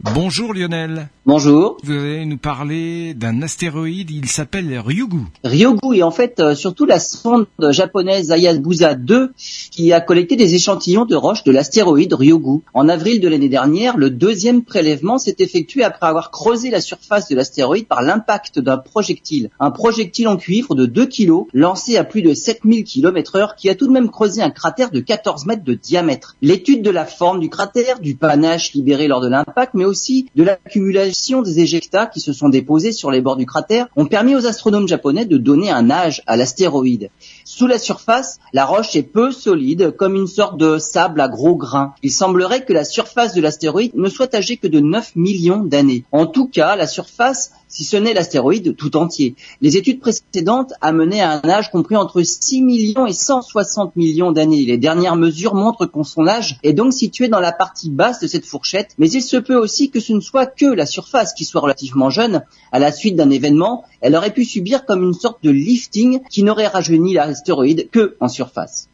Bonjour Lionel. Bonjour. Vous allez nous parler d'un astéroïde, il s'appelle Ryugu. Ryugu est en fait euh, surtout la sonde japonaise Hayabusa 2 qui a collecté des échantillons de roches de l'astéroïde Ryugu. En avril de l'année dernière, le deuxième prélèvement s'est effectué après avoir creusé la surface de l'astéroïde par l'impact d'un projectile. Un projectile en cuivre de 2 kg lancé à plus de 7000 km heure qui a tout de même creusé un cratère de 14 mètres de diamètre. L'étude de la forme du cratère, du panache libéré lors de l'impact, mais aussi de l'accumulation des éjectats qui se sont déposés sur les bords du cratère ont permis aux astronomes japonais de donner un âge à l'astéroïde. Sous la surface, la roche est peu solide, comme une sorte de sable à gros grains. Il semblerait que la surface de l'astéroïde ne soit âgée que de 9 millions d'années. En tout cas, la surface si ce n'est l'astéroïde tout entier. Les études précédentes amenaient à un âge compris entre 6 millions et 160 millions d'années. Les dernières mesures montrent qu'on son âge est donc situé dans la partie basse de cette fourchette, mais il se peut aussi que ce ne soit que la surface qui soit relativement jeune. À la suite d'un événement, elle aurait pu subir comme une sorte de lifting qui n'aurait rajeuni l'astéroïde que en surface.